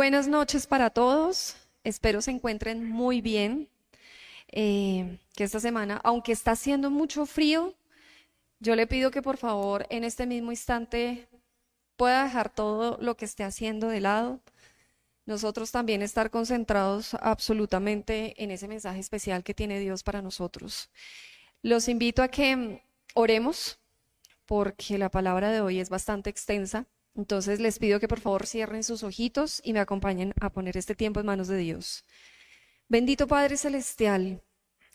Buenas noches para todos. Espero se encuentren muy bien. Eh, que esta semana, aunque está haciendo mucho frío, yo le pido que por favor en este mismo instante pueda dejar todo lo que esté haciendo de lado. Nosotros también estar concentrados absolutamente en ese mensaje especial que tiene Dios para nosotros. Los invito a que oremos porque la palabra de hoy es bastante extensa. Entonces les pido que por favor cierren sus ojitos y me acompañen a poner este tiempo en manos de Dios. Bendito Padre Celestial,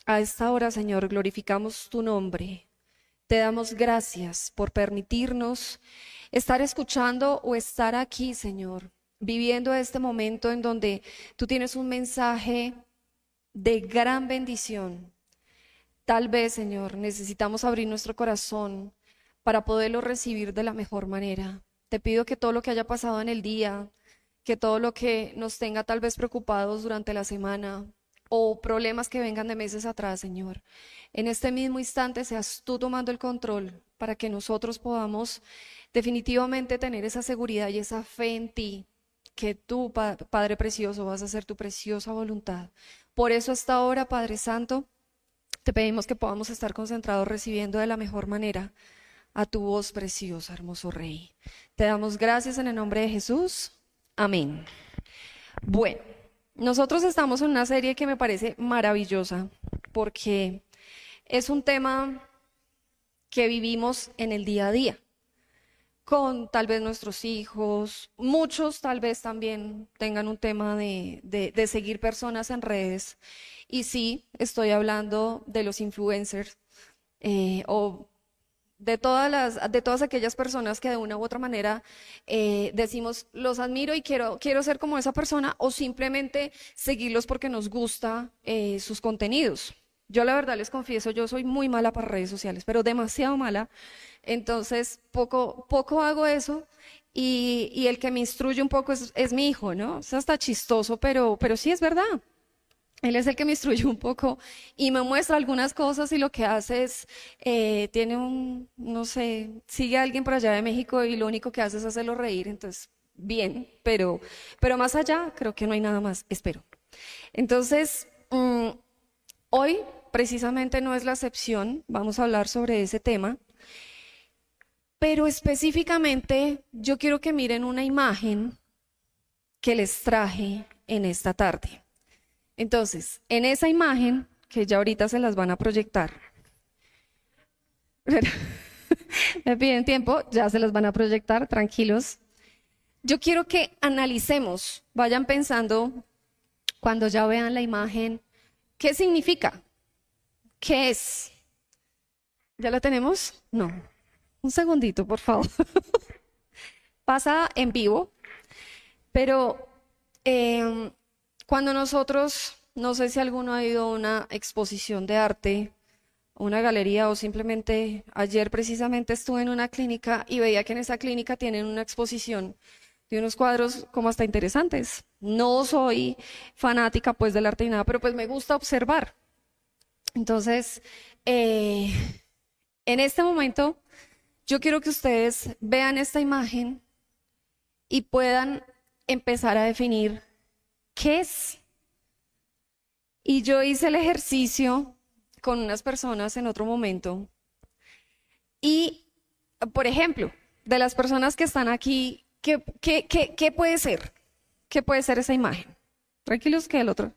a esta hora, Señor, glorificamos tu nombre. Te damos gracias por permitirnos estar escuchando o estar aquí, Señor, viviendo este momento en donde tú tienes un mensaje de gran bendición. Tal vez, Señor, necesitamos abrir nuestro corazón para poderlo recibir de la mejor manera. Te pido que todo lo que haya pasado en el día, que todo lo que nos tenga tal vez preocupados durante la semana o problemas que vengan de meses atrás, Señor, en este mismo instante seas tú tomando el control para que nosotros podamos definitivamente tener esa seguridad y esa fe en ti, que tú, Padre Precioso, vas a hacer tu preciosa voluntad. Por eso hasta ahora, Padre Santo, te pedimos que podamos estar concentrados recibiendo de la mejor manera a tu voz preciosa, hermoso Rey. Te damos gracias en el nombre de Jesús. Amén. Bueno, nosotros estamos en una serie que me parece maravillosa porque es un tema que vivimos en el día a día con tal vez nuestros hijos, muchos tal vez también tengan un tema de, de, seguir personas en redes. Y sí, estoy hablando de los influencers eh, o de todas, las, de todas aquellas personas que de una u otra manera eh, decimos, los admiro y quiero, quiero ser como esa persona o simplemente seguirlos porque nos gusta eh, sus contenidos. Yo la verdad les confieso, yo soy muy mala para redes sociales, pero demasiado mala. Entonces, poco, poco hago eso y, y el que me instruye un poco es, es mi hijo, ¿no? O sea, está chistoso, pero, pero sí es verdad. Él es el que me instruye un poco y me muestra algunas cosas y lo que hace es, eh, tiene un, no sé, sigue a alguien por allá de México y lo único que hace es hacerlo reír, entonces, bien, pero, pero más allá creo que no hay nada más, espero. Entonces, mm, hoy precisamente no es la excepción, vamos a hablar sobre ese tema, pero específicamente yo quiero que miren una imagen que les traje en esta tarde. Entonces, en esa imagen, que ya ahorita se las van a proyectar, me piden tiempo, ya se las van a proyectar, tranquilos. Yo quiero que analicemos, vayan pensando cuando ya vean la imagen, ¿qué significa? ¿Qué es? ¿Ya la tenemos? No. Un segundito, por favor. Pasa en vivo, pero eh, cuando nosotros, no sé si alguno ha ido a una exposición de arte, una galería o simplemente ayer precisamente estuve en una clínica y veía que en esa clínica tienen una exposición de unos cuadros como hasta interesantes. No soy fanática pues del arte ni nada, pero pues me gusta observar. Entonces, eh, en este momento, yo quiero que ustedes vean esta imagen y puedan empezar a definir ¿qué es? Y yo hice el ejercicio con unas personas en otro momento. Y, por ejemplo, de las personas que están aquí, ¿qué, puede ser? ¿Qué puede ser esa imagen? Tranquilos que el otro.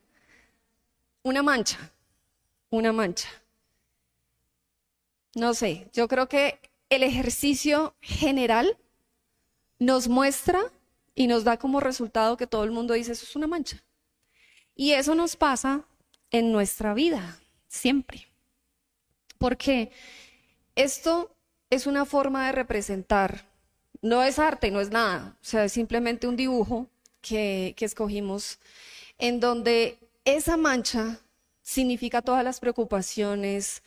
Una mancha, una mancha. No sé, yo creo que el ejercicio general nos muestra y nos da como resultado que todo el mundo dice, eso es una mancha. Y eso nos pasa en nuestra vida, siempre. Porque esto es una forma de representar, no es arte, no es nada, o sea, es simplemente un dibujo que, que escogimos en donde esa mancha significa todas las preocupaciones,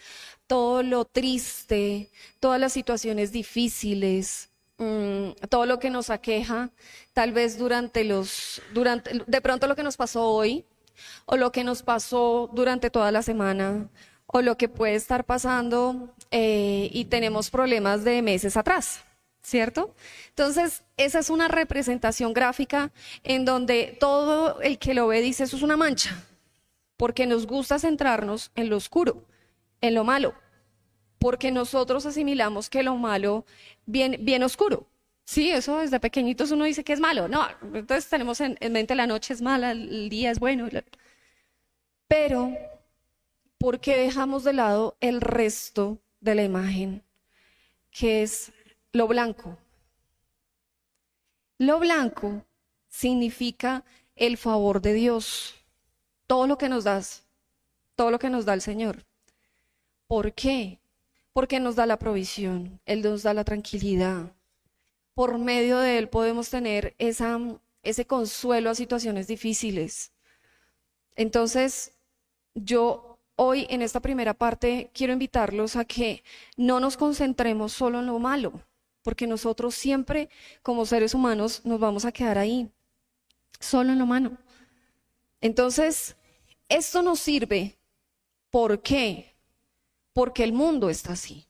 todo lo triste, todas las situaciones difíciles, Mm, todo lo que nos aqueja, tal vez durante los, durante, de pronto lo que nos pasó hoy, o lo que nos pasó durante toda la semana, o lo que puede estar pasando eh, y tenemos problemas de meses atrás. ¿cierto? Entonces, esa es una representación gráfica en donde todo el que lo ve dice, eso es una mancha, porque nos gusta centrarnos en lo oscuro, en lo malo, porque nosotros asimilamos que lo malo viene bien oscuro. Sí, eso desde pequeñitos uno dice que es malo. No, entonces tenemos en, en mente la noche es mala, el día es bueno. Pero, ¿por qué dejamos de lado el resto de la imagen, que es lo blanco? Lo blanco significa el favor de Dios, todo lo que nos das, todo lo que nos da el Señor. ¿Por qué? Porque nos da la provisión, Él nos da la tranquilidad, por medio de Él podemos tener esa, ese consuelo a situaciones difíciles. Entonces, yo hoy en esta primera parte quiero invitarlos a que no nos concentremos solo en lo malo, porque nosotros siempre como seres humanos nos vamos a quedar ahí, solo en lo malo. Entonces, esto nos sirve. ¿Por qué? Porque el mundo está así.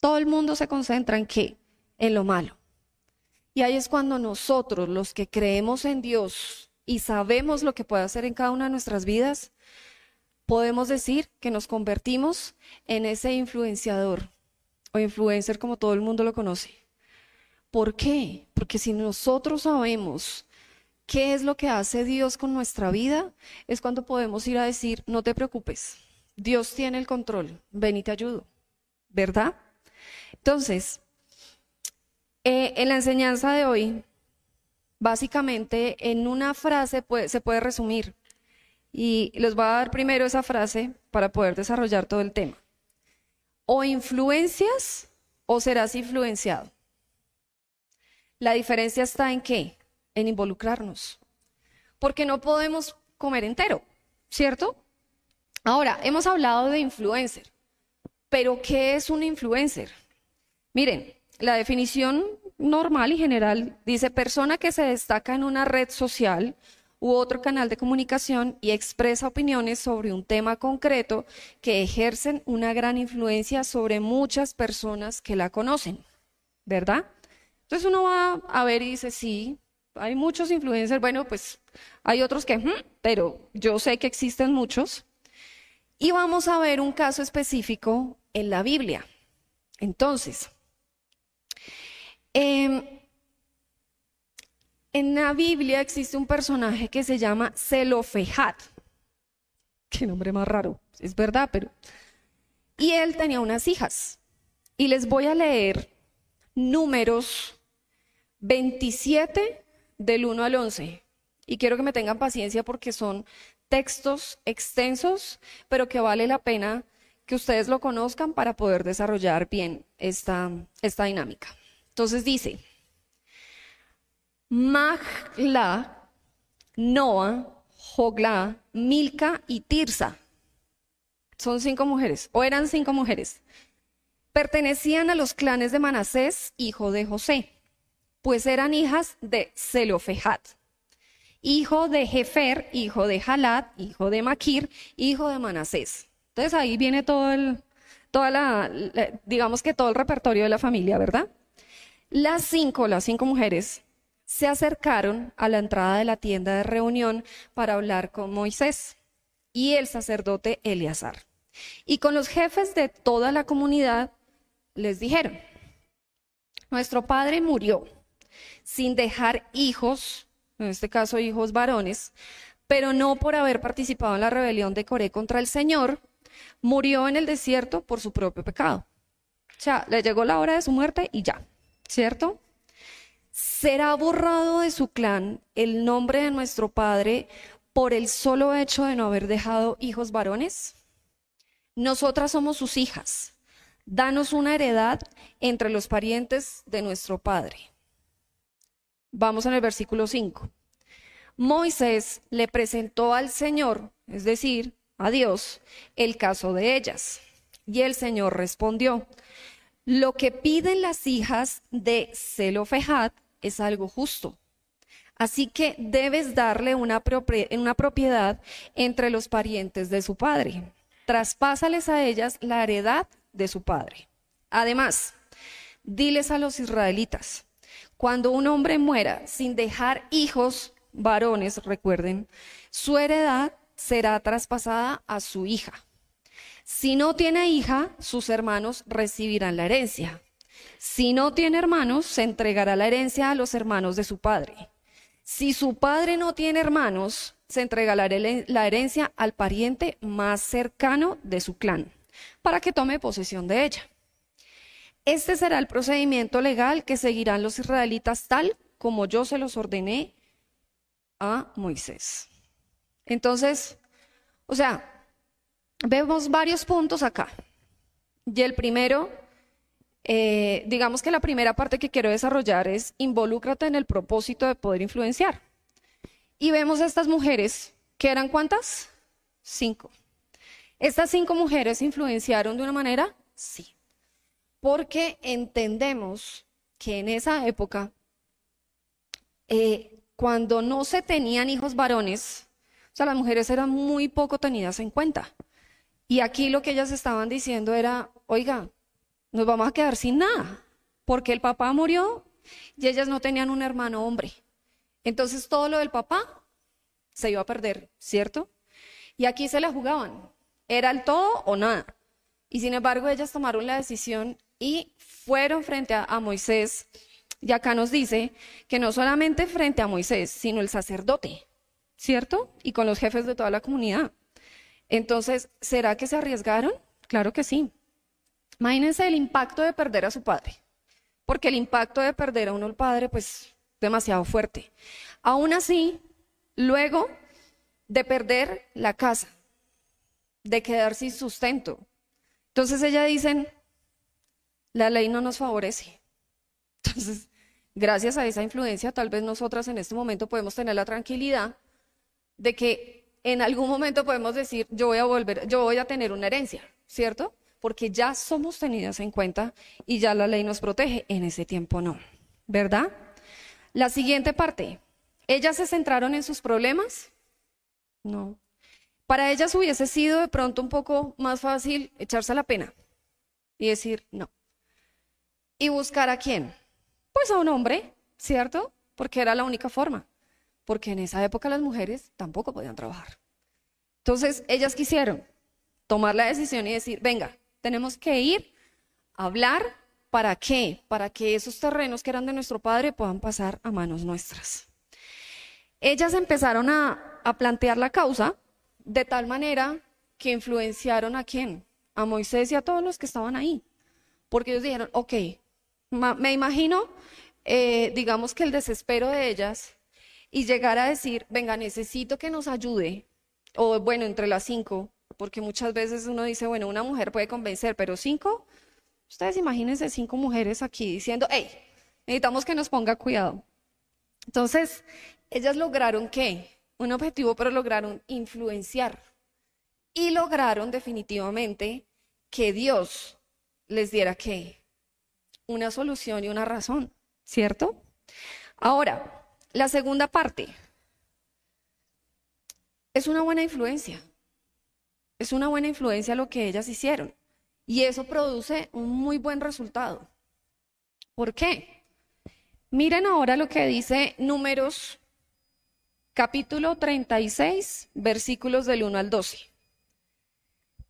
Todo el mundo se concentra en qué? en lo malo. Y ahí es cuando nosotros, los que creemos en Dios y sabemos lo que puede hacer en cada una de nuestras vidas, podemos decir que nos convertimos en ese influenciador o influencer como todo el mundo lo conoce. ¿Por qué? Porque si nosotros sabemos qué es lo que hace Dios con nuestra vida, es cuando podemos ir a decir, no te preocupes, Dios tiene el control, ven y te ayudo, ¿verdad? Entonces, eh, en la enseñanza de hoy, básicamente en una frase se puede resumir. Y les voy a dar primero esa frase para poder desarrollar todo el tema. O influencias o serás influenciado. La diferencia está en qué? En involucrarnos. Porque no podemos comer entero, ¿cierto? Ahora, hemos hablado de influencer, pero ¿qué es un influencer? Miren, la definición normal y general dice persona que se destaca en una red social u otro canal de comunicación y expresa opiniones sobre un tema concreto que ejercen una gran influencia sobre muchas personas que la conocen, ¿verdad? Entonces uno va a ver y dice, sí, hay muchos influencers, bueno, pues hay otros que, pero yo sé que existen muchos. Y vamos a ver un caso específico en la Biblia. Entonces, Em, en la Biblia existe un personaje que se llama Zelofejat. Qué nombre más raro, es verdad, pero... Y él tenía unas hijas. Y les voy a leer números 27 del 1 al 11. Y quiero que me tengan paciencia porque son textos extensos, pero que vale la pena que ustedes lo conozcan para poder desarrollar bien esta, esta dinámica. Entonces dice, Magla, Noah, Jogla, Milca y Tirsa. Son cinco mujeres, o eran cinco mujeres. Pertenecían a los clanes de Manasés, hijo de José, pues eran hijas de Zelofejat, hijo de Jefer, hijo de Halat, hijo de Maquir, hijo de Manasés. Entonces ahí viene todo el, toda la, digamos que todo el repertorio de la familia, ¿verdad? Las cinco, las cinco mujeres, se acercaron a la entrada de la tienda de reunión para hablar con Moisés y el sacerdote Eleazar. Y con los jefes de toda la comunidad les dijeron, nuestro padre murió sin dejar hijos, en este caso hijos varones, pero no por haber participado en la rebelión de Coré contra el Señor, murió en el desierto por su propio pecado. O sea, le llegó la hora de su muerte y ya. ¿cierto? ¿Será borrado de su clan el nombre de nuestro Padre por el solo hecho de no haber dejado hijos varones? Nosotras somos sus hijas. Danos una heredad entre los parientes de nuestro Padre. Vamos en el versículo 5. Moisés le presentó al Señor, es decir, a Dios, el caso de ellas. Y el Señor respondió, lo que piden las hijas de Zelofejad es algo justo. Así que debes darle una, propiedad entre los parientes de su padre. Traspásales a ellas la heredad de su padre. Además, diles a los israelitas, cuando un hombre muera sin dejar hijos varones, recuerden, su heredad será traspasada a su hija. Si no tiene hija, sus hermanos recibirán la herencia. Si no tiene hermanos, se entregará la herencia a los hermanos de su padre. Si su padre no tiene hermanos, se entregará la herencia al pariente más cercano de su clan, para que tome posesión de ella. Este será el procedimiento legal que seguirán los israelitas tal como yo se los ordené a Moisés. Entonces, o sea, vemos varios puntos acá. Y el primero, eh, digamos que la primera parte que quiero desarrollar es involúcrate en el propósito de poder influenciar. Y vemos a estas mujeres, que eran cuántas? Cinco. ¿Estas cinco mujeres influenciaron de una manera? Sí. Porque entendemos que en esa época, eh, cuando no se tenían hijos varones, o sea, las mujeres eran muy poco tenidas en cuenta. Y aquí lo que ellas estaban diciendo era, oiga, nos vamos a quedar sin nada, porque el papá murió y ellas no tenían un hermano hombre. Entonces todo lo del papá se iba a perder, ¿cierto? Y aquí se la jugaban, era el todo o nada. Y sin embargo ellas tomaron la decisión y fueron frente a, Moisés. Y acá nos dice que no solamente frente a Moisés, sino el sacerdote, ¿cierto? Y con los jefes de toda la comunidad. Entonces, ¿será que se arriesgaron? Claro que sí. Imagínense el impacto de perder a su padre, porque el impacto de perder a uno el padre, pues, demasiado fuerte. Aún así, luego de perder la casa, de quedar sin sustento, entonces ellas dicen, la ley no nos favorece. Entonces, gracias a esa influencia, tal vez nosotras en este momento podemos tener la tranquilidad de que en algún momento podemos decir, yo voy a volver, yo voy a tener una herencia, ¿cierto? Porque ya somos tenidas en cuenta y ya la ley nos protege. En ese tiempo no, ¿verdad? La siguiente parte, ¿ellas se centraron en sus problemas? No. Para ellas hubiese sido de pronto un poco más fácil echarse la pena y decir no. ¿Y buscar a quién? Pues a un hombre, ¿cierto? Porque era la única forma porque en esa época las mujeres tampoco podían trabajar. Entonces, ellas quisieron tomar la decisión y decir, venga, tenemos que ir a hablar, ¿para qué? Para que esos terrenos que eran de nuestro padre puedan pasar a manos nuestras. Ellas empezaron a, a plantear la causa de tal manera que influenciaron a quién? A Moisés y a todos los que estaban ahí. Porque ellos dijeron, ok, me imagino, eh, digamos que el desespero de ellas y llegar a decir, venga, necesito que nos ayude, o bueno, entre las cinco, porque muchas veces uno dice, bueno, una mujer puede convencer, pero cinco, ustedes imagínense cinco mujeres aquí diciendo, hey, necesitamos que nos ponga cuidado. Entonces, ellas lograron qué? Un objetivo, pero lograron influenciar. Y lograron definitivamente que Dios les diera qué? Una solución y una razón, ¿cierto? Ahora, la segunda parte es una buena influencia. Es una buena influencia lo que ellas hicieron. Y eso produce un muy buen resultado. ¿Por qué? Miren ahora lo que dice Números capítulo 36, versículos del 1 al 12.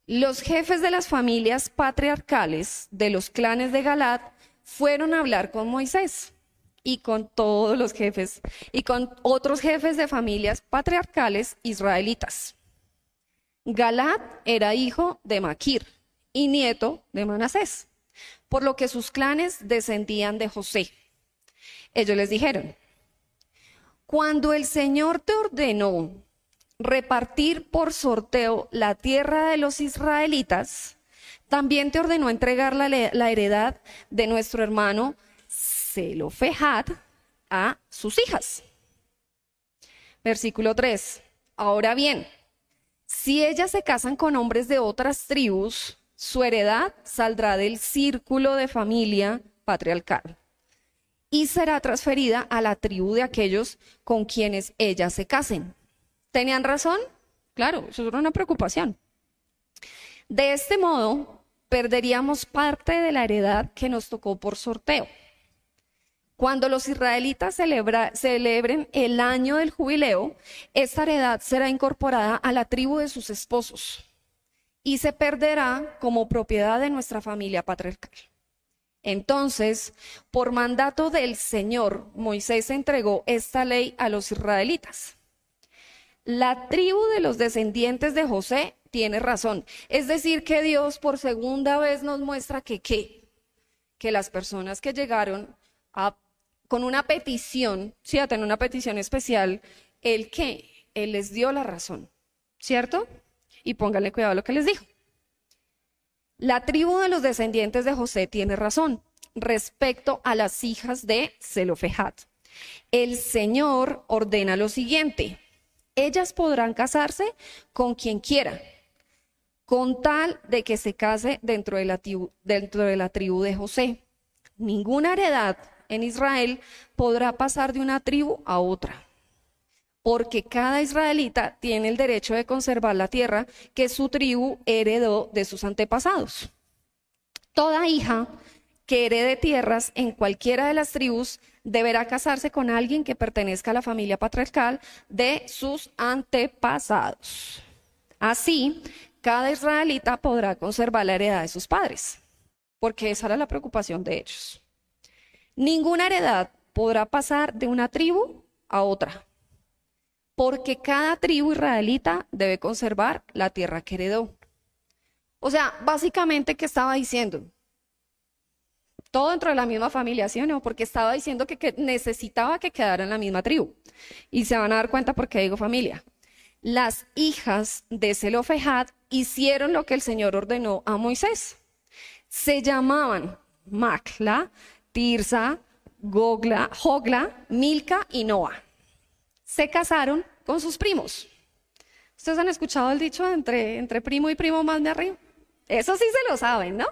Los jefes de las familias patriarcales de los clanes de Galad fueron a hablar con Moisés y con todos los jefes y con otros jefes de familias patriarcales israelitas. Galad era hijo de Maquir y nieto de Manasés, por lo que sus clanes descendían de José. Ellos les dijeron, cuando el Señor te ordenó repartir por sorteo la tierra de los israelitas, también te ordenó entregar la, heredad de nuestro hermano Zelofejad a sus hijas. Versículo 3. Ahora bien, si ellas se casan con hombres de otras tribus, su heredad saldrá del círculo de familia patriarcal y será transferida a la tribu de aquellos con quienes ellas se casen. ¿Tenían razón? Claro, eso era una preocupación. De este modo, perderíamos parte de la heredad que nos tocó por sorteo. Cuando los israelitas celebren el año del jubileo, esta heredad será incorporada a la tribu de sus esposos y se perderá como propiedad de nuestra familia patriarcal. Entonces, por mandato del Señor, Moisés entregó esta ley a los israelitas. La tribu de los descendientes de José tiene razón. Es decir, que Dios por segunda vez nos muestra que qué? Que las personas que llegaron con una petición, sí, a tener una petición especial, el qué? Él les dio la razón, ¿cierto? Y pónganle cuidado a lo que les dijo. La tribu de los descendientes de José tiene razón respecto a las hijas de Zelofejat. El Señor ordena lo siguiente: ellas podrán casarse con quien quiera, con tal de que se case dentro de la tribu, dentro de, la tribu de José. Ninguna heredad en Israel podrá pasar de una tribu a otra porque cada israelita tiene el derecho de conservar la tierra que su tribu heredó de sus antepasados. Toda hija que herede tierras en cualquiera de las tribus deberá casarse con alguien que pertenezca a la familia patriarcal de sus antepasados. Así, cada israelita podrá conservar la heredad de sus padres, porque esa era la preocupación de ellos. Ninguna heredad podrá pasar de una tribu a otra porque cada tribu israelita debe conservar la tierra que heredó. O sea, básicamente, ¿qué estaba diciendo? Todo dentro de la misma familia, ¿sí o no? Porque estaba diciendo que, necesitaba que quedara en la misma tribu. Y se van a dar cuenta por qué digo familia. Las hijas de Zelofejad hicieron lo que el Señor ordenó a Moisés. Se llamaban Macla, Tirsa, Gogla, Jogla, Milca y Noah se casaron con sus primos. ¿Ustedes han escuchado el dicho entre, entre primo y primo más de arriba? Eso sí se lo saben, ¿no?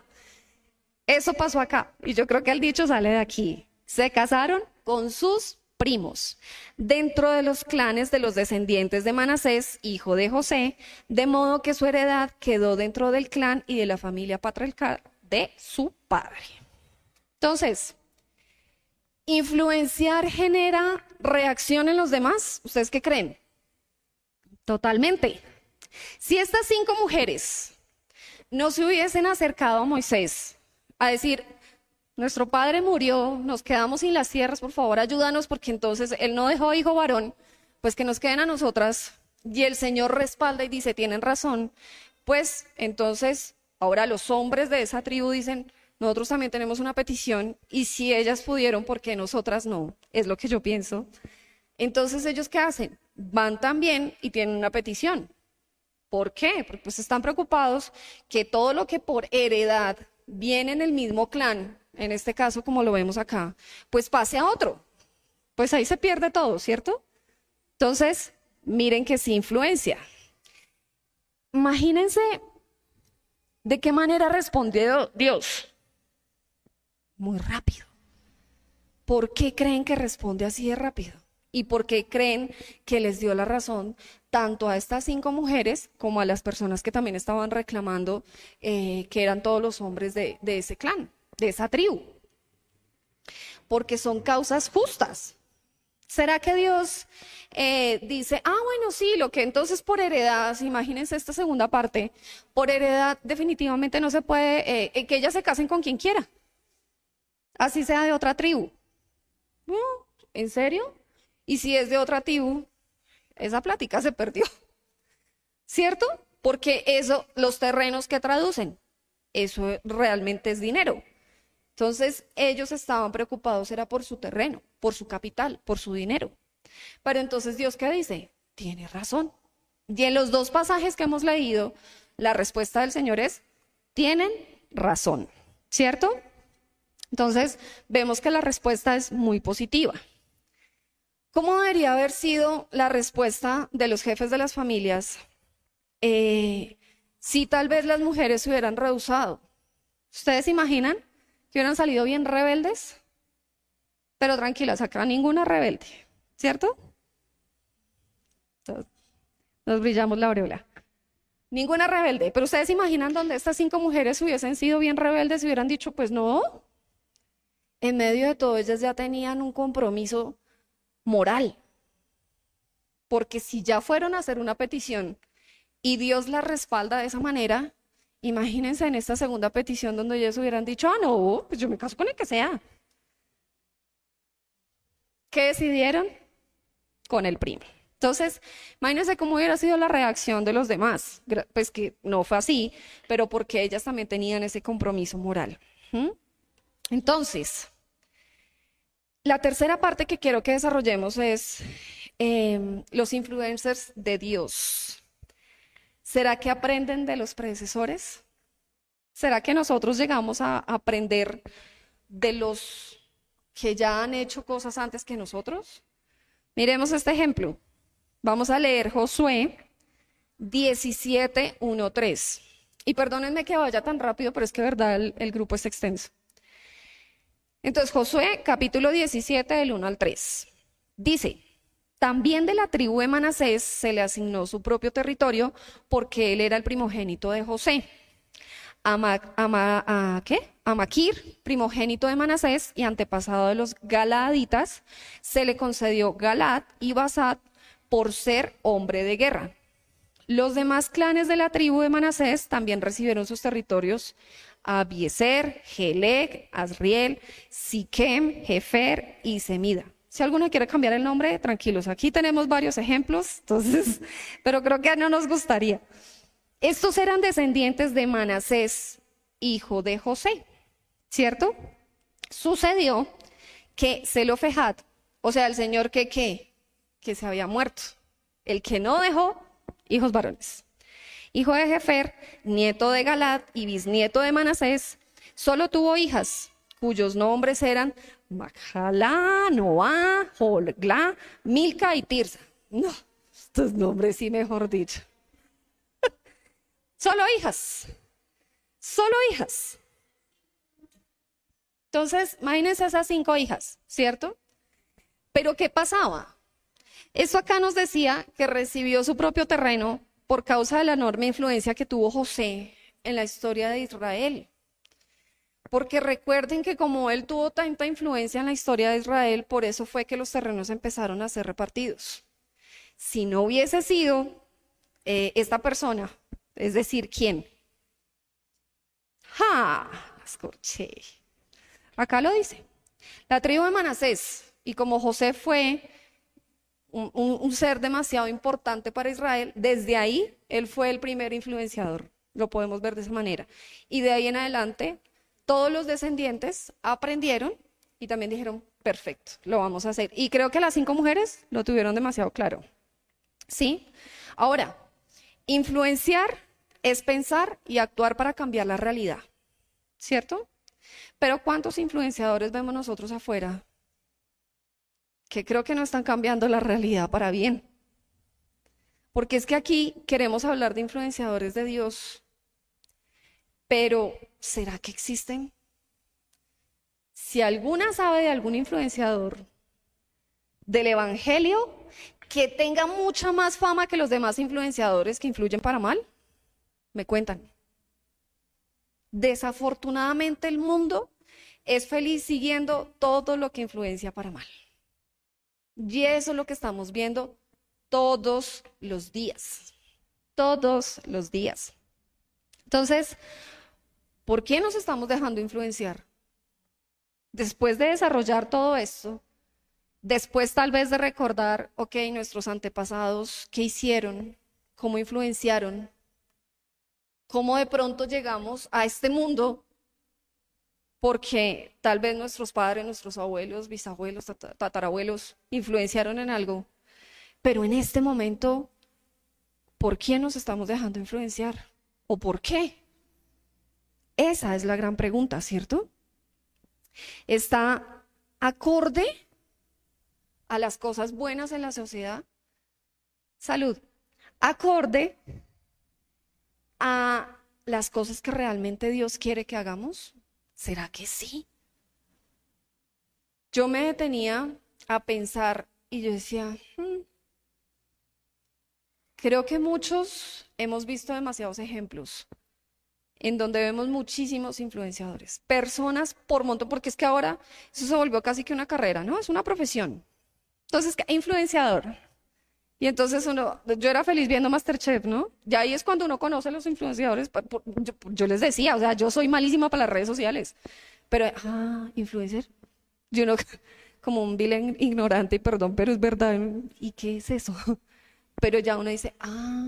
Eso pasó acá y yo creo que el dicho sale de aquí. Se casaron con sus primos, dentro de los clanes de los descendientes de Manasés, hijo de José, de modo que su heredad quedó dentro del clan y de la familia patriarcal de su padre. Entonces, ¿Influenciar genera reacción en los demás? ¿Ustedes qué creen? Totalmente. Si estas cinco mujeres no se hubiesen acercado a Moisés a decir, nuestro padre murió, nos quedamos sin las tierras, por favor ayúdanos porque entonces él no dejó hijo varón, pues que nos queden a nosotras y el Señor respalda y dice, tienen razón, pues entonces ahora los hombres de esa tribu dicen, nosotros también tenemos una petición y si ellas pudieron, ¿por qué nosotras no? Es lo que yo pienso. Entonces, ¿ellos qué hacen? Van también y tienen una petición. ¿Por qué? Porque pues están preocupados que todo lo que por heredad viene en el mismo clan, en este caso como lo vemos acá, pues pase a otro. Pues ahí se pierde todo, ¿cierto? Entonces, miren que sí influencia. Imagínense de qué manera respondió Dios muy rápido. ¿Por qué creen que responde así de rápido? ¿Y por qué creen que les dio la razón tanto a estas cinco mujeres como a las personas que también estaban reclamando eh, que eran todos los hombres de, ese clan, de esa tribu? Porque son causas justas. ¿Será que Dios eh, dice, ah, bueno, sí, lo que entonces por heredad, imagínense esta segunda parte, por heredad definitivamente no se puede, eh, que ellas se casen con quien quiera? así sea de otra tribu. ¿En serio? Y si es de otra tribu, esa plática se perdió. ¿Cierto? Porque eso, los terrenos que traducen, eso realmente es dinero. Entonces, ellos estaban preocupados, era por su terreno, por su capital, por su dinero. Pero entonces, Dios, ¿qué dice? Tiene razón. Y en los dos pasajes que hemos leído, la respuesta del Señor es, tienen razón. ¿Cierto? Entonces, vemos que la respuesta es muy positiva. ¿Cómo debería haber sido la respuesta de los jefes de las familias eh, si tal vez las mujeres se hubieran rehusado? ¿Ustedes imaginan que hubieran salido bien rebeldes? Pero tranquilas, acá ninguna rebelde, ¿cierto? nos brillamos la aureola. Ninguna rebelde. Pero ustedes imaginan donde estas cinco mujeres hubiesen sido bien rebeldes y hubieran dicho, pues no. En medio de todo, ellas ya tenían un compromiso moral. Porque si ya fueron a hacer una petición y Dios la respalda de esa manera, imagínense en esta segunda petición donde ellos hubieran dicho, ah, no, pues yo me caso con el que sea. ¿Qué decidieron? Con el primo. Entonces, imagínense cómo hubiera sido la reacción de los demás. Pues que no fue así, pero porque ellas también tenían ese compromiso moral. Entonces, la tercera parte que quiero que desarrollemos es em, los influencers de Dios. ¿Será que aprenden de los predecesores? ¿Será que nosotros llegamos a aprender de los que ya han hecho cosas antes que nosotros? Miremos este ejemplo. Vamos a leer Josué 17, 1, 3. Y perdónenme que vaya tan rápido, pero es que verdad el, el grupo es extenso. Entonces, Josué capítulo 17, del 1 al 3. Dice, también de la tribu de Manasés se le asignó su propio territorio porque él era el primogénito de José. A, ¿qué? Maquir, primogénito de Manasés y antepasado de los Galaditas, se le concedió Galad y Basad por ser hombre de guerra. Los demás clanes de la tribu de Manasés también recibieron sus territorios Abieser, Gelec, Azriel, Siquem, Jefer y Semida. Si alguno quiere cambiar el nombre, tranquilos. Aquí tenemos varios ejemplos, entonces, pero creo que no nos gustaría. Estos eran descendientes de Manasés, hijo de José, ¿cierto? Sucedió que Zelofejat, o sea, el señor que qué, que se había muerto, el que no dejó hijos varones. Hijo de Jefer, nieto de Galad y bisnieto de Manasés, solo tuvo hijas, cuyos nombres eran Machalá, Noah, Holgla, Milca y Tirsa. No, estos nombres sí, mejor dicho. Solo hijas. Solo hijas. Entonces, imagínense esas cinco hijas, ¿cierto? Pero ¿qué pasaba? Eso acá nos decía que recibió su propio terreno por causa de la enorme influencia que tuvo José en la historia de Israel. Porque recuerden que como él tuvo tanta influencia en la historia de Israel, por eso fue que los terrenos empezaron a ser repartidos. Si no hubiese sido eh, esta persona es decir, ¿quién? ¡Ja! Escuché. Acá lo dice. La tribu de Manasés. Y como José fue un, un, ser demasiado importante para Israel, desde ahí él fue el primer influenciador. Lo podemos ver de esa manera. Y de ahí en adelante, todos los descendientes aprendieron y también dijeron, perfecto, lo vamos a hacer. Y creo que las cinco mujeres lo tuvieron demasiado claro. ¿Sí? Ahora, influenciar es pensar y actuar para cambiar la realidad, ¿cierto? Pero ¿cuántos influenciadores vemos nosotros afuera que creo que no están cambiando la realidad para bien? Porque es que aquí queremos hablar de influenciadores de Dios, pero ¿será que existen? Si alguna sabe de algún influenciador del Evangelio que tenga mucha más fama que los demás influenciadores que influyen para mal, me cuentan. Desafortunadamente el mundo es feliz siguiendo todo lo que influencia para mal. Y eso es lo que estamos viendo todos los días. Todos los días. Entonces, ¿por qué nos estamos dejando influenciar? Después de desarrollar todo esto, después tal vez de recordar, ok, nuestros antepasados, qué hicieron, cómo influenciaron, cómo de pronto llegamos a este mundo porque tal vez nuestros padres, nuestros abuelos, bisabuelos, tatarabuelos influenciaron en algo, pero en este momento, ¿por quién nos estamos dejando influenciar? ¿O por qué? Esa es la gran pregunta, ¿cierto? ¿Está acorde a las cosas buenas en la sociedad? Salud. Acorde a las cosas que realmente Dios quiere que hagamos? ¿Será que sí? Yo me detenía a pensar y yo decía, hmm, creo que muchos hemos visto demasiados ejemplos en donde vemos muchísimos influenciadores, personas por montón, porque es que ahora eso se volvió casi que una carrera, ¿no? Es una profesión. Entonces, influenciador. Y entonces uno, yo era feliz viendo Masterchef, ¿no? Y ahí es cuando uno conoce a los influenciadores. Yo, les decía, o sea, yo soy malísima para las redes sociales, pero, ah, influencer. Yo no, como un vil ignorante, perdón, pero es verdad. ¿Y qué es eso? Pero ya uno dice, ah,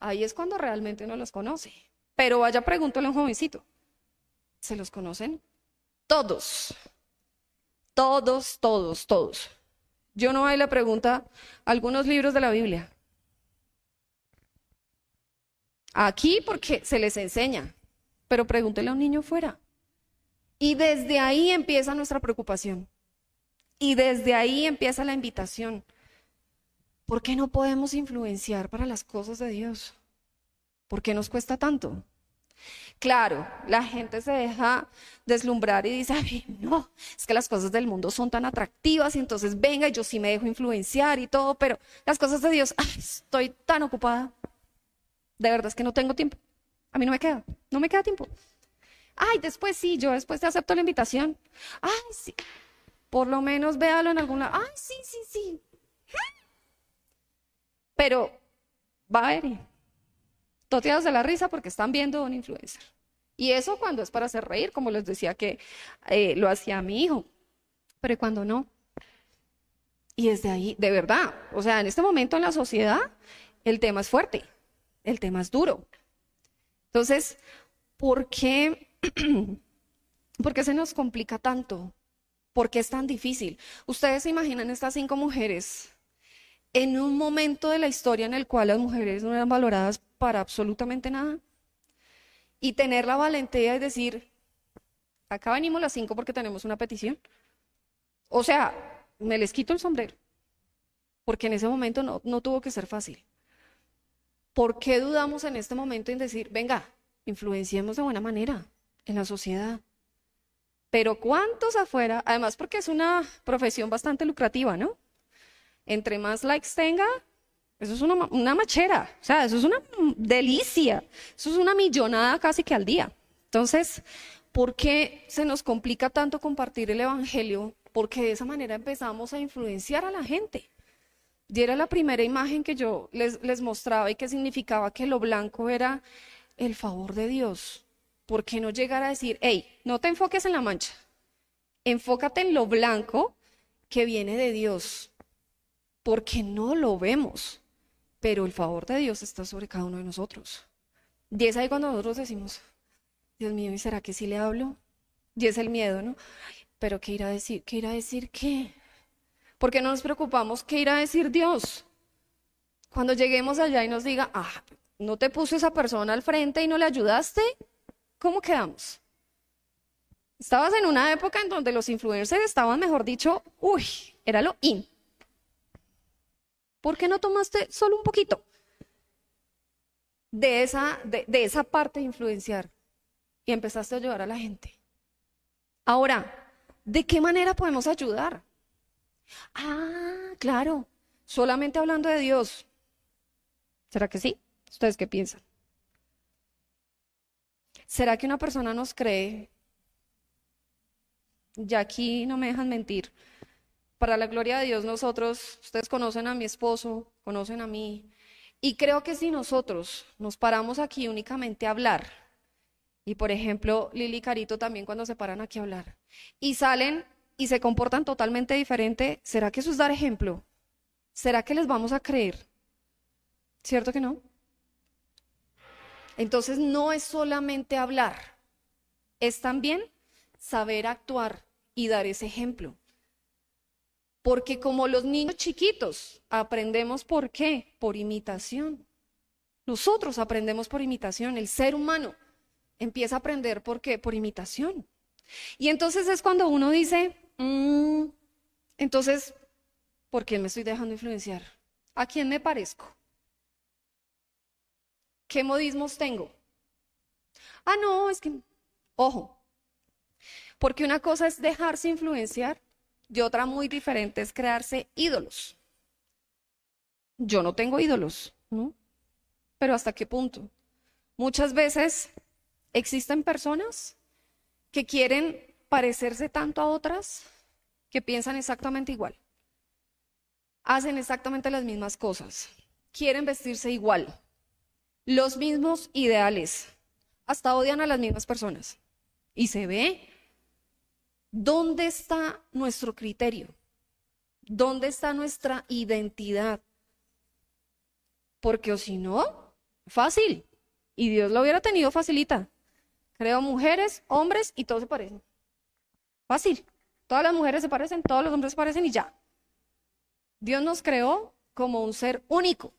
ahí es cuando realmente uno los conoce. Pero vaya, pregúntale a un jovencito. ¿Se los conocen? Todos. Todos, todos, todos. Yo no hay la pregunta algunos libros de la Biblia. Aquí porque se les enseña, pero pregúntele a un niño fuera. Y desde ahí empieza nuestra preocupación. Y desde ahí empieza la invitación. ¿Por qué no podemos influenciar para las cosas de Dios? ¿Por qué nos cuesta tanto? Claro, la gente se deja deslumbrar y dice, Ay, no, es que las cosas del mundo son tan atractivas y entonces venga, yo sí me dejo influenciar y todo, pero las cosas de Dios, estoy tan ocupada. De verdad es que no tengo tiempo. A mí no me queda, no me queda tiempo. Ay, después sí, yo después te acepto la invitación. Ay, sí. Por lo menos véalo en alguna. Ay, sí, sí, sí. Pero va a ver. Toteados de la risa porque están viendo a un influencer. Y eso cuando es para hacer reír, como les decía que eh, lo hacía mi hijo. Pero cuando no. Y desde ahí, de verdad, o sea, en este momento en la sociedad, el tema es fuerte, el tema es duro. Entonces, ¿por qué ¿Por qué se nos complica tanto? ¿Por qué es tan difícil? Ustedes se imaginan estas cinco mujeres en un momento de la historia en el cual las mujeres no eran valoradas para absolutamente nada. Y tener la valentía de decir, acá venimos las cinco porque tenemos una petición. O sea, me les quito el sombrero, porque en ese momento no, no tuvo que ser fácil. ¿Por qué dudamos en este momento en decir, venga, influenciemos de buena manera? en la sociedad. Pero ¿cuántos afuera? Además porque es una profesión bastante lucrativa, ¿no? Entre más likes tenga, eso es una, una machera, o sea, eso es una delicia, eso es una millonada casi que al día. Entonces, ¿por qué se nos complica tanto compartir el Evangelio? Porque de esa manera empezamos a influenciar a la gente. Y era la primera imagen que yo les, les mostraba y que significaba que lo blanco era el favor de Dios. ¿por qué no llegar a decir, hey, no te enfoques en la mancha, enfócate en lo blanco que viene de Dios? Porque no lo vemos, pero el favor de Dios está sobre cada uno de nosotros. Y es ahí cuando nosotros decimos, Dios mío, ¿y será que sí le hablo? Y es el miedo, ¿no? Pero ¿qué irá a decir? ¿Qué irá a decir qué? ¿Por qué no nos preocupamos? ¿Qué irá a decir Dios? Cuando lleguemos allá y nos diga, ah, ¿no te puso esa persona al frente y no le ayudaste? ¿cómo quedamos? Estabas en una época en donde los influencers estaban, mejor dicho, uy, era lo in. ¿Por qué no tomaste solo un poquito de esa, de, esa parte de influenciar y empezaste a ayudar a la gente? Ahora, ¿de qué manera podemos ayudar? Ah, claro, solamente hablando de Dios. ¿Será que sí? ¿Ustedes qué piensan? ¿Será que una persona nos cree? Ya aquí no me dejan mentir. Para la gloria de Dios, nosotros, ustedes conocen a mi esposo, conocen a mí. Y creo que si nosotros nos paramos aquí únicamente a hablar, y por ejemplo, Lili y Carito también cuando se paran aquí a hablar, y salen y se comportan totalmente diferente, ¿será que eso es dar ejemplo? ¿Será que les vamos a creer? ¿Cierto que no? Entonces no es solamente hablar, es también saber actuar y dar ese ejemplo. Porque como los niños chiquitos, aprendemos por qué? Por imitación. Nosotros aprendemos por imitación, el ser humano empieza a aprender por qué? Por imitación. Y entonces es cuando uno dice, mm, entonces, ¿por qué me estoy dejando influenciar? ¿A quién me parezco? ¿Qué modismos tengo? Ah, no, es que, ojo, porque una cosa es dejarse influenciar y otra muy diferente es crearse ídolos. Yo no tengo ídolos, ¿no? pero ¿hasta qué punto? Muchas veces existen personas que quieren parecerse tanto a otras que piensan exactamente igual. Hacen exactamente las mismas cosas. Quieren vestirse igual. Los mismos ideales. Hasta odian a las mismas personas. Y se ve dónde está nuestro criterio. ¿Dónde está nuestra identidad? Porque o si no, fácil. Y Dios lo hubiera tenido facilita. Creo mujeres, hombres y todos se parecen. Fácil. Todas las mujeres se parecen, todos los hombres se parecen y ya. Dios nos creó como un ser único.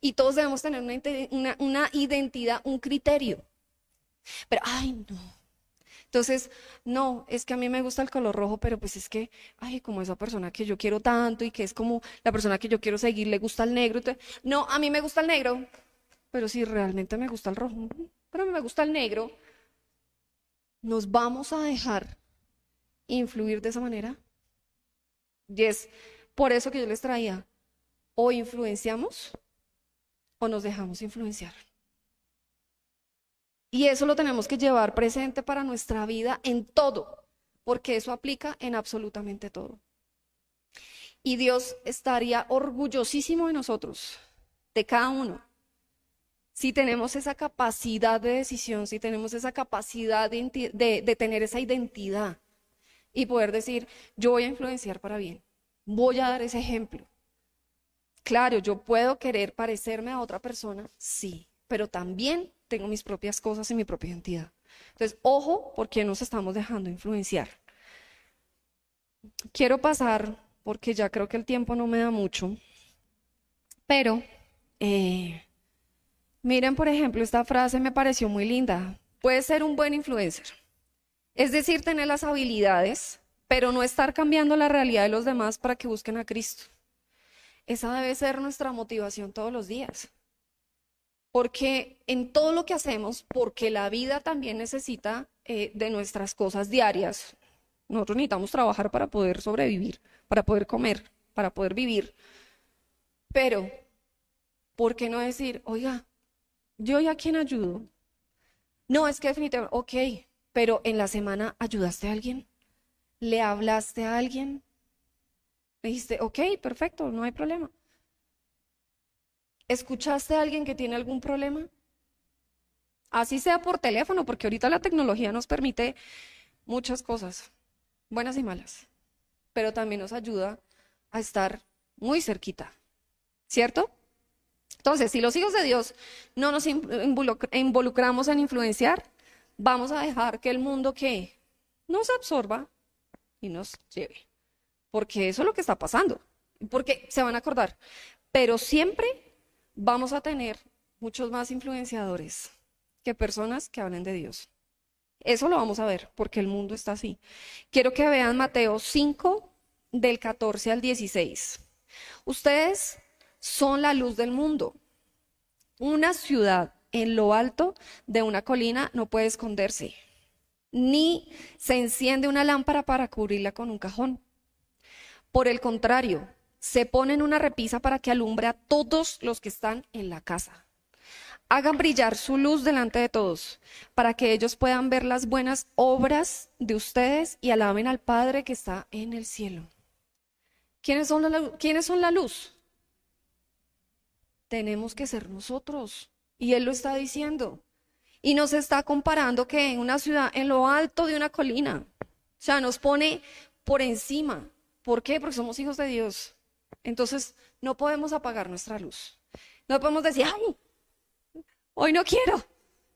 Y todos debemos tener una, una identidad, un criterio. Pero, ay, no. Entonces, no, es que a mí me gusta el color rojo, pero pues es que, ay, como esa persona que yo quiero tanto y que es como la persona que yo quiero seguir, le gusta el negro. no, a mí me gusta el negro, pero si realmente me gusta el rojo, pero me gusta el negro, ¿nos vamos a dejar influir de esa manera? Y es por eso que yo les traía, o influenciamos o nos dejamos influenciar. Y eso lo tenemos que llevar presente para nuestra vida en todo, porque eso aplica en absolutamente todo. Y Dios estaría orgullosísimo de nosotros, de cada uno, si tenemos esa capacidad de decisión, si tenemos esa capacidad de, tener esa identidad y poder decir, yo voy a influenciar para bien, voy a dar ese ejemplo. Claro, yo puedo querer parecerme a otra persona, sí, pero también tengo mis propias cosas y mi propia identidad. Entonces, ojo, porque nos estamos dejando influenciar. Quiero pasar, porque ya creo que el tiempo no me da mucho, pero eh, miren, por ejemplo, esta frase me pareció muy linda. Puede ser un buen influencer. Es decir, tener las habilidades, pero no estar cambiando la realidad de los demás para que busquen a Cristo. Esa debe ser nuestra motivación todos los días. Porque en todo lo que hacemos, porque la vida también necesita eh, de nuestras cosas diarias, nosotros necesitamos trabajar para poder sobrevivir, para poder comer, para poder vivir. Pero, ¿por qué no decir, oiga, yo y a quién ayudo? No, es que definitivamente, ok, pero en la semana ayudaste a alguien, le hablaste a alguien, dijiste, ok, perfecto, no hay problema. ¿Escuchaste a alguien que tiene algún problema? Así sea por teléfono, porque ahorita la tecnología nos permite muchas cosas, buenas y malas, pero también nos ayuda a estar muy cerquita, ¿cierto? Entonces, si los hijos de Dios no nos involucramos en influenciar, vamos a dejar que el mundo que nos absorba y nos lleve, porque eso es lo que está pasando, porque se van a acordar, pero siempre vamos a tener muchos más influenciadores que personas que hablen de Dios. Eso lo vamos a ver, porque el mundo está así. Quiero que vean Mateo 5, del 14 al 16. Ustedes son la luz del mundo. Una ciudad en lo alto de una colina no puede esconderse, ni se enciende una lámpara para cubrirla con un cajón. Por el contrario, se ponen una repisa para que alumbre a todos los que están en la casa. Hagan brillar su luz delante de todos, para que ellos puedan ver las buenas obras de ustedes y alaben al Padre que está en el cielo. ¿Quiénes son la, ¿quiénes son la luz? Tenemos que ser nosotros. Y Él lo está diciendo. Y nos está comparando que en una ciudad, en lo alto de una colina, o sea, nos pone por encima. ¿Por qué? Porque somos hijos de Dios. Entonces, no podemos apagar nuestra luz. No podemos decir, ay, hoy no quiero.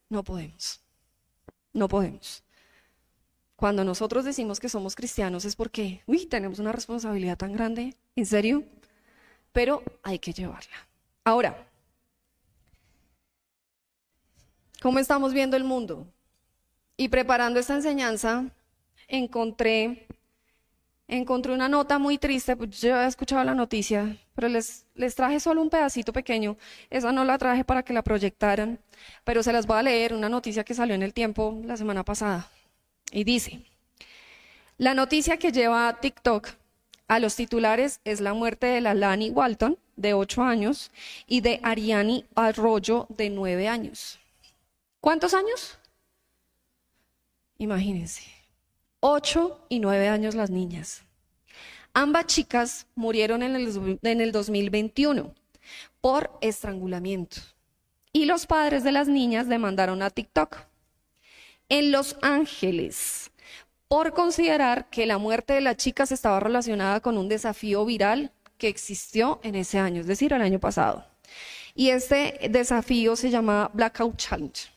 No podemos. No podemos. Cuando nosotros decimos que somos cristianos es porque, uy, tenemos una responsabilidad tan grande, ¿en serio? Pero hay que llevarla. Ahora, ¿cómo estamos viendo el mundo? Y preparando esta enseñanza, encontré encontré una nota muy triste, pues yo he escuchado la noticia, pero les, les traje solo un pedacito pequeño. Esa no la traje para que la proyectaran, pero se las voy a leer, una noticia que salió en el tiempo la semana pasada. Y dice, la noticia que lleva a TikTok a los titulares es la muerte de la Lani Walton, de 8 años, y de Ariani Arroyo, de 9 años. ¿Cuántos años? Imagínense. 8 y 9 años las niñas. Ambas chicas murieron en el, en el 2021 por estrangulamiento. Y los padres de las niñas demandaron a TikTok. En Los Ángeles, por considerar que la muerte de las chicas estaba relacionada con un desafío viral que existió en ese año, es decir, el año pasado. Y este desafío se llama Blackout Challenge.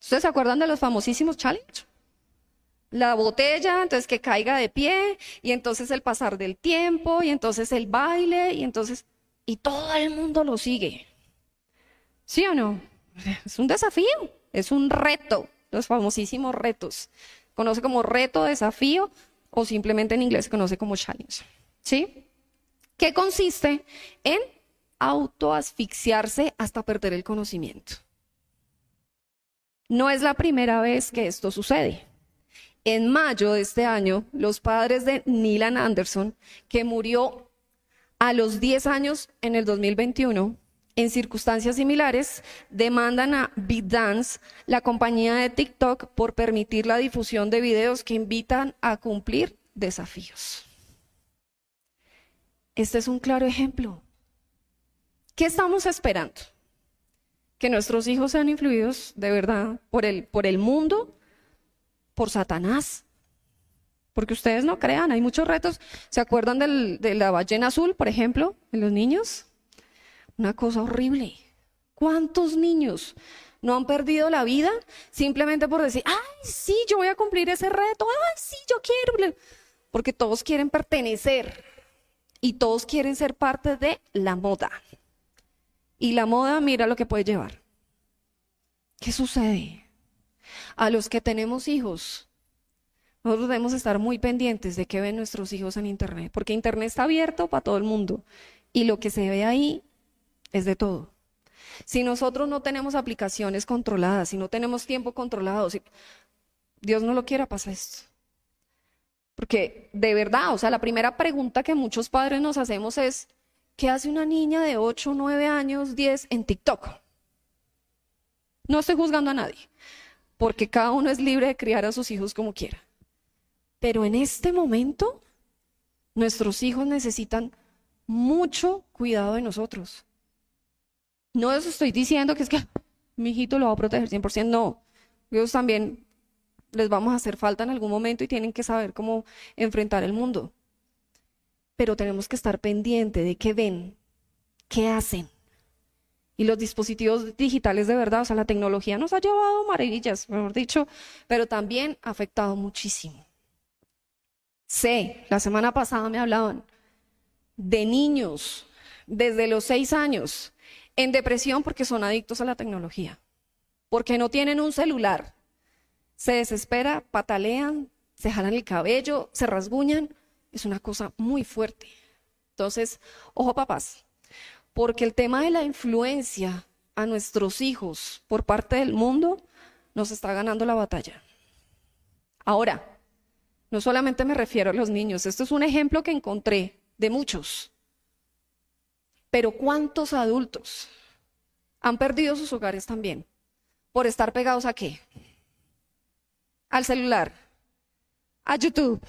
¿Ustedes se acuerdan de los famosísimos challenge? La botella, entonces que caiga de pie, y entonces el pasar del tiempo, y entonces el baile, y entonces, y todo el mundo lo sigue. ¿Sí o no? Es un desafío, es un reto, los famosísimos retos conoce como reto, desafío o simplemente en inglés se conoce como challenge. ¿Sí? ¿Qué consiste en autoasfixiarse hasta perder el conocimiento. No es la primera vez que esto sucede. En mayo de este año, los padres de Nilan Anderson, que murió a los 10 años en el 2021, en circunstancias similares, demandan a BitDance, la compañía de TikTok, por permitir la difusión de videos que invitan a cumplir desafíos. Este es un claro ejemplo. ¿Qué estamos esperando? Que nuestros hijos sean influidos de verdad por el, por el mundo, por Satanás. Porque ustedes no crean, hay muchos retos. ¿Se acuerdan de la ballena azul, por ejemplo, en los niños? Una cosa horrible. ¿Cuántos niños no han perdido la vida simplemente por decir, ay, sí, yo voy a cumplir ese reto, ay, sí, yo quiero? Porque todos quieren pertenecer y todos quieren ser parte de la moda. Y la moda, mira lo que puede llevar. ¿Qué sucede? A los que tenemos hijos, nosotros debemos estar muy pendientes de qué ven nuestros hijos en Internet, porque Internet está abierto para todo el mundo y lo que se ve ahí es de todo. Si nosotros no tenemos aplicaciones controladas, si no tenemos tiempo controlado, si Dios no lo quiera, pasa esto. Porque de verdad, o sea, la primera pregunta que muchos padres nos hacemos es, ¿qué hace una niña de 8, 9 años, 10 en TikTok? No estoy juzgando a nadie, porque cada uno es libre de criar a sus hijos como quiera. Pero en este momento, nuestros hijos necesitan mucho cuidado de nosotros. No eso estoy diciendo que es que mi hijito lo va a proteger 100%, no. Ellos también les vamos a hacer falta en algún momento y tienen que saber cómo enfrentar el mundo. Pero tenemos que estar pendiente de qué ven, qué hacen. Y los dispositivos digitales de verdad, o sea, la tecnología nos ha llevado maravillas, mejor dicho, pero también ha afectado muchísimo. Sé, la semana pasada me hablaban de niños desde los seis años en depresión porque son adictos a la tecnología, porque no tienen un celular. Se desespera, patalean, se jalan el cabello, se rasguñan. Es una cosa muy fuerte. Entonces, ojo papás, porque el tema de la influencia a nuestros hijos por parte del mundo nos está ganando la batalla. Ahora, no solamente me refiero a los niños, esto es un ejemplo que encontré de muchos. Pero ¿cuántos adultos han perdido sus hogares también? ¿Por estar pegados a qué? Al celular, a YouTube,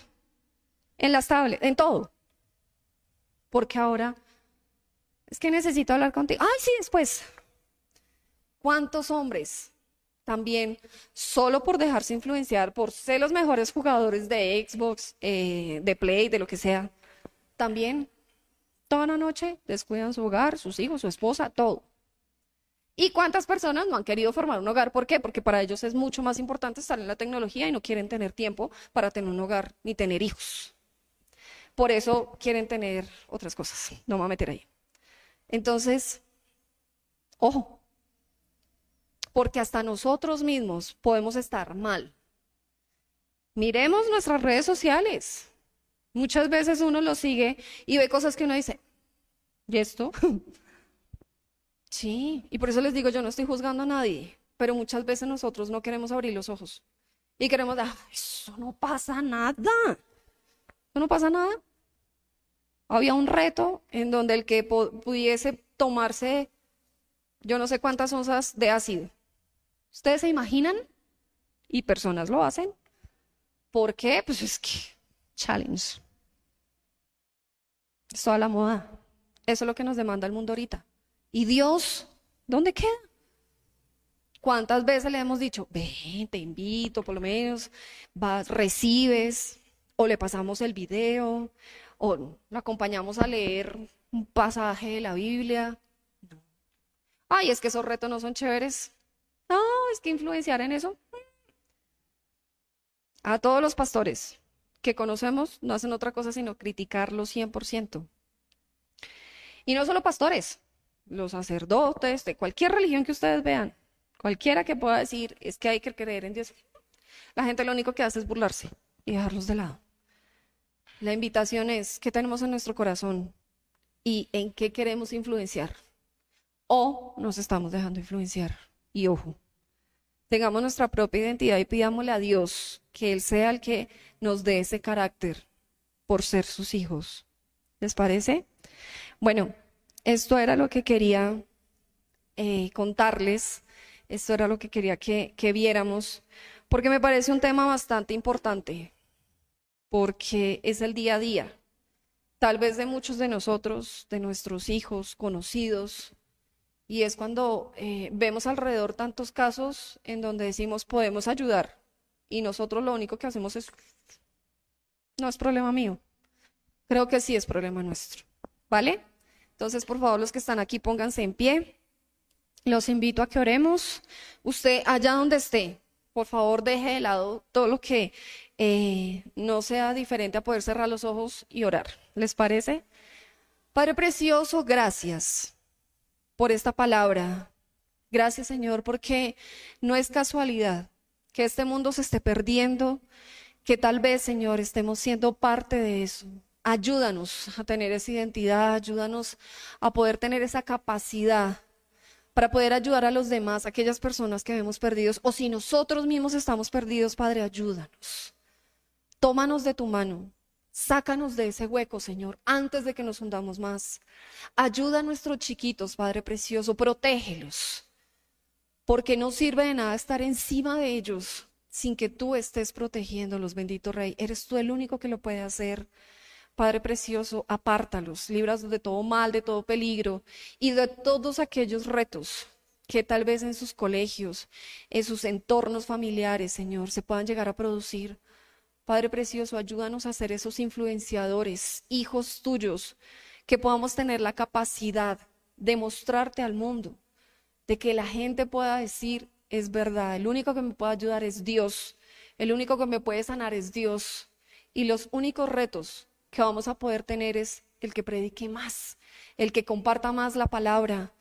en las tablets, en todo. Porque ahora es que necesito hablar contigo. Ay, sí, después. ¿Cuántos hombres también, solo por dejarse influenciar, por ser los mejores jugadores de Xbox, eh, de Play, de lo que sea, también toda la noche descuidan su hogar, sus hijos, su esposa, todo. ¿Y cuántas personas no han querido formar un hogar? ¿Por qué? Porque para ellos es mucho más importante estar en la tecnología y no quieren tener tiempo para tener un hogar ni tener hijos. Por eso quieren tener otras cosas. No me voy a meter ahí. Entonces, ojo, porque hasta nosotros mismos podemos estar mal. Miremos nuestras redes sociales. Muchas veces uno lo sigue y ve cosas que uno dice, ¿y esto? sí, y por eso les digo, yo no estoy juzgando a nadie, pero muchas veces nosotros no queremos abrir los ojos y queremos, eso no pasa nada, eso no pasa nada. Había un reto en donde el que pudiese tomarse yo no sé cuántas onzas de ácido. ¿Ustedes se imaginan? Y personas lo hacen. ¿Por qué? Pues es que challenge. Es toda la moda. Eso es lo que nos demanda el mundo ahorita. ¿Y Dios? ¿Dónde queda? ¿Cuántas veces le hemos dicho, ven, te invito, por lo menos, vas, recibes, o le pasamos el video, o lo acompañamos a leer un pasaje de la Biblia? Ay, es que esos retos no son chéveres. No, es que influenciar en eso. A todos los pastores que conocemos no hacen otra cosa sino criticarlo 100%. Y no solo pastores, los sacerdotes de cualquier religión que ustedes vean, cualquiera que pueda decir es que hay que creer en Dios. La gente lo único que hace es burlarse y dejarlos de lado. La invitación es, ¿qué tenemos en nuestro corazón y en qué queremos influenciar? ¿O nos estamos dejando influenciar? Y ojo, tengamos nuestra propia identidad y pidámosle a Dios que Él sea el que nos dé ese carácter por ser sus hijos. ¿Les parece? Bueno, esto era lo que quería eh, contarles, esto era lo que quería que, que viéramos, porque me parece un tema bastante importante, porque es el día a día, tal vez de muchos de nosotros, de nuestros hijos, conocidos, y es cuando eh, vemos alrededor tantos casos en donde decimos podemos ayudar y nosotros lo único que hacemos es, no es problema mío. Creo que sí es problema nuestro. ¿Vale? Entonces, por favor, los que están aquí, pónganse en pie. Los invito a que oremos. Usted, allá donde esté, por favor, deje de lado todo lo que eh, no sea diferente a poder cerrar los ojos y orar. ¿Les parece? Padre Precioso, gracias por esta palabra. Gracias, Señor, porque no es casualidad que este mundo se esté perdiendo, que tal vez, Señor, estemos siendo parte de eso. Ayúdanos a tener esa identidad, ayúdanos a poder tener esa capacidad para poder ayudar a los demás, aquellas personas que vemos perdidos, o si nosotros mismos estamos perdidos, Padre, ayúdanos. Tómanos de tu mano, sácanos de ese hueco, Señor, antes de que nos hundamos más. Ayuda a nuestros chiquitos, Padre Precioso, protégelos, porque no sirve de nada estar encima de ellos sin que tú estés protegiéndolos, bendito Rey. Eres tú el único que lo puede hacer. Padre precioso, apártalos, libras de todo mal, de todo peligro y de todos aquellos retos que tal vez en sus colegios, en sus entornos familiares, Señor, se puedan llegar a producir. Padre precioso, ayúdanos a ser esos influenciadores, hijos tuyos, que podamos tener la capacidad de mostrarte al mundo, de que la gente pueda decir, es verdad, el único que me puede ayudar es Dios, el único que me puede sanar es Dios. Y los únicos retos que vamos a poder tener es el que predique más, el que comparta más la palabra.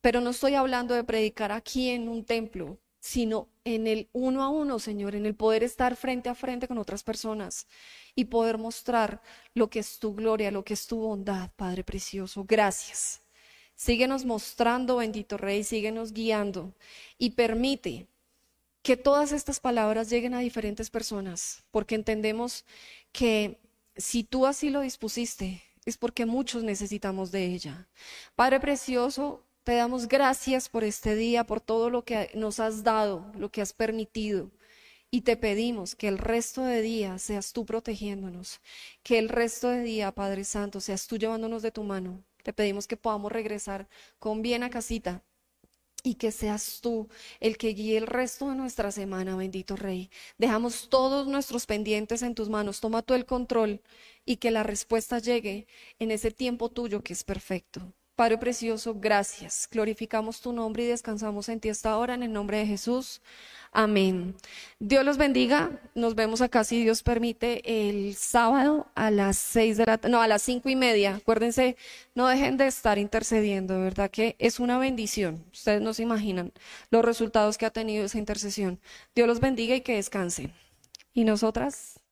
Pero no estoy hablando de predicar aquí en un templo, sino en el uno a uno, Señor, en el poder estar frente a frente con otras personas y poder mostrar lo que es tu gloria, lo que es tu bondad, Padre Precioso. Gracias. Síguenos mostrando, bendito Rey, síguenos guiando y permite que todas estas palabras lleguen a diferentes personas, porque entendemos que si tú así lo dispusiste, es porque muchos necesitamos de ella. Padre Precioso, te damos gracias por este día, por todo lo que nos has dado, lo que has permitido. Y te pedimos que el resto de día seas tú protegiéndonos, que el resto de día, Padre Santo, seas tú llevándonos de tu mano. Te pedimos que podamos regresar con bien a casita, y que seas tú el que guíe el resto de nuestra semana, bendito Rey. Dejamos todos nuestros pendientes en tus manos, toma tú el control y que la respuesta llegue en ese tiempo tuyo que es perfecto. Padre precioso, gracias. Glorificamos tu nombre y descansamos en ti esta hora en el nombre de Jesús. Amén. Dios los bendiga. Nos vemos acá, si Dios permite, el sábado a las seis de la no, a las cinco y media. Acuérdense, no dejen de estar intercediendo, verdad que es una bendición. Ustedes no se imaginan los resultados que ha tenido esa intercesión. Dios los bendiga y que descansen. Y nosotras.